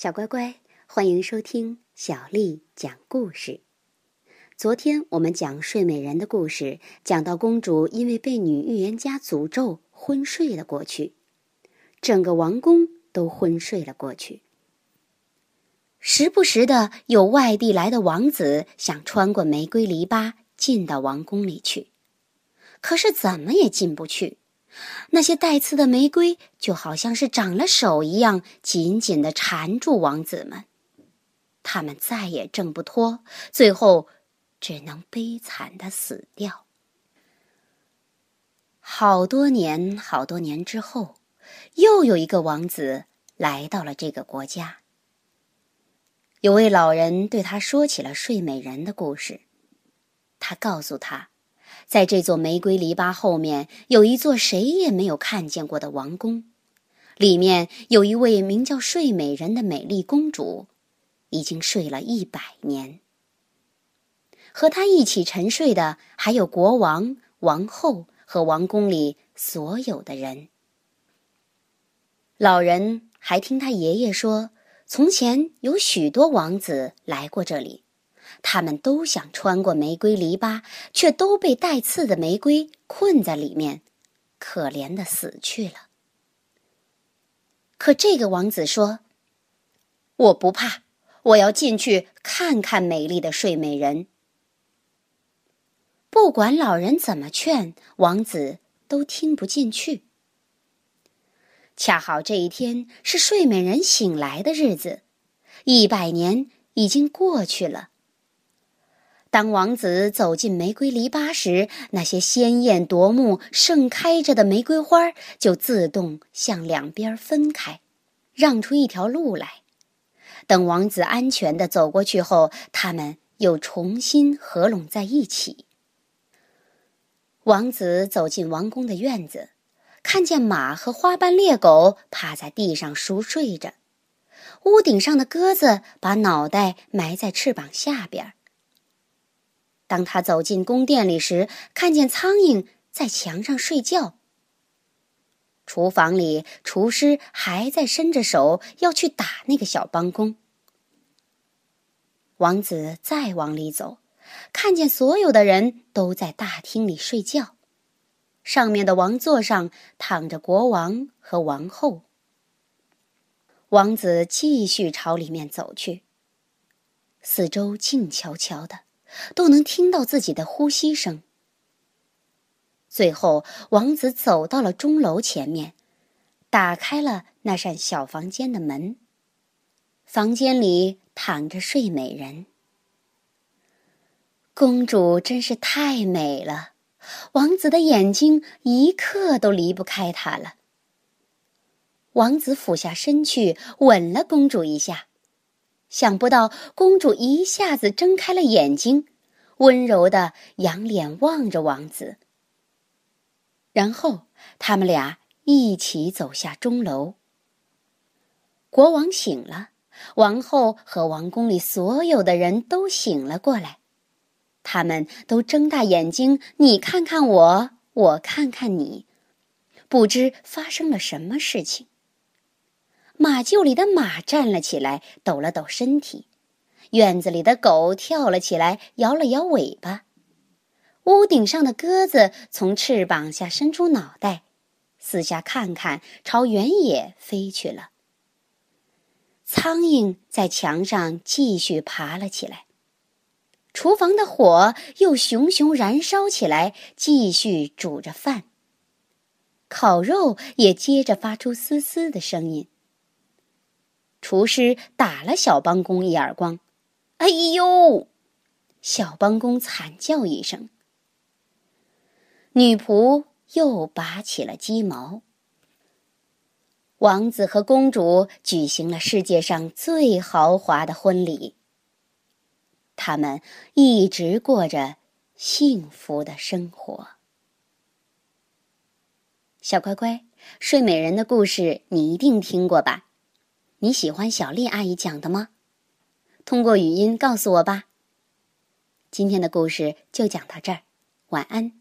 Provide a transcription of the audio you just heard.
小乖乖，欢迎收听小丽讲故事。昨天我们讲睡美人的故事，讲到公主因为被女预言家诅咒昏睡了过去，整个王宫都昏睡了过去。时不时的有外地来的王子想穿过玫瑰篱笆进到王宫里去，可是怎么也进不去。那些带刺的玫瑰就好像是长了手一样，紧紧的缠住王子们，他们再也挣不脱，最后只能悲惨的死掉。好多年，好多年之后，又有一个王子来到了这个国家。有位老人对他说起了睡美人的故事，他告诉他。在这座玫瑰篱笆后面，有一座谁也没有看见过的王宫，里面有一位名叫睡美人的美丽公主，已经睡了一百年。和她一起沉睡的还有国王、王后和王宫里所有的人。老人还听他爷爷说，从前有许多王子来过这里。他们都想穿过玫瑰篱笆，却都被带刺的玫瑰困在里面，可怜的死去了。可这个王子说：“我不怕，我要进去看看美丽的睡美人。”不管老人怎么劝，王子都听不进去。恰好这一天是睡美人醒来的日子，一百年已经过去了。当王子走进玫瑰篱笆时，那些鲜艳夺目、盛开着的玫瑰花就自动向两边分开，让出一条路来。等王子安全的走过去后，他们又重新合拢在一起。王子走进王宫的院子，看见马和花斑猎狗趴在地上熟睡着，屋顶上的鸽子把脑袋埋在翅膀下边。当他走进宫殿里时，看见苍蝇在墙上睡觉。厨房里，厨师还在伸着手要去打那个小帮工。王子再往里走，看见所有的人都在大厅里睡觉，上面的王座上躺着国王和王后。王子继续朝里面走去，四周静悄悄的。都能听到自己的呼吸声。最后，王子走到了钟楼前面，打开了那扇小房间的门。房间里躺着睡美人。公主真是太美了，王子的眼睛一刻都离不开她了。王子俯下身去吻了公主一下。想不到，公主一下子睁开了眼睛，温柔的仰脸望着王子。然后，他们俩一起走下钟楼。国王醒了，王后和王宫里所有的人都醒了过来，他们都睁大眼睛，你看看我，我看看你，不知发生了什么事情。马厩里的马站了起来，抖了抖身体；院子里的狗跳了起来，摇了摇尾巴；屋顶上的鸽子从翅膀下伸出脑袋，四下看看，朝原野飞去了。苍蝇在墙上继续爬了起来，厨房的火又熊熊燃烧起来，继续煮着饭。烤肉也接着发出嘶嘶的声音。厨师打了小帮工一耳光，“哎呦！”小帮工惨叫一声。女仆又拔起了鸡毛。王子和公主举行了世界上最豪华的婚礼。他们一直过着幸福的生活。小乖乖，睡美人的故事你一定听过吧？你喜欢小丽阿姨讲的吗？通过语音告诉我吧。今天的故事就讲到这儿，晚安。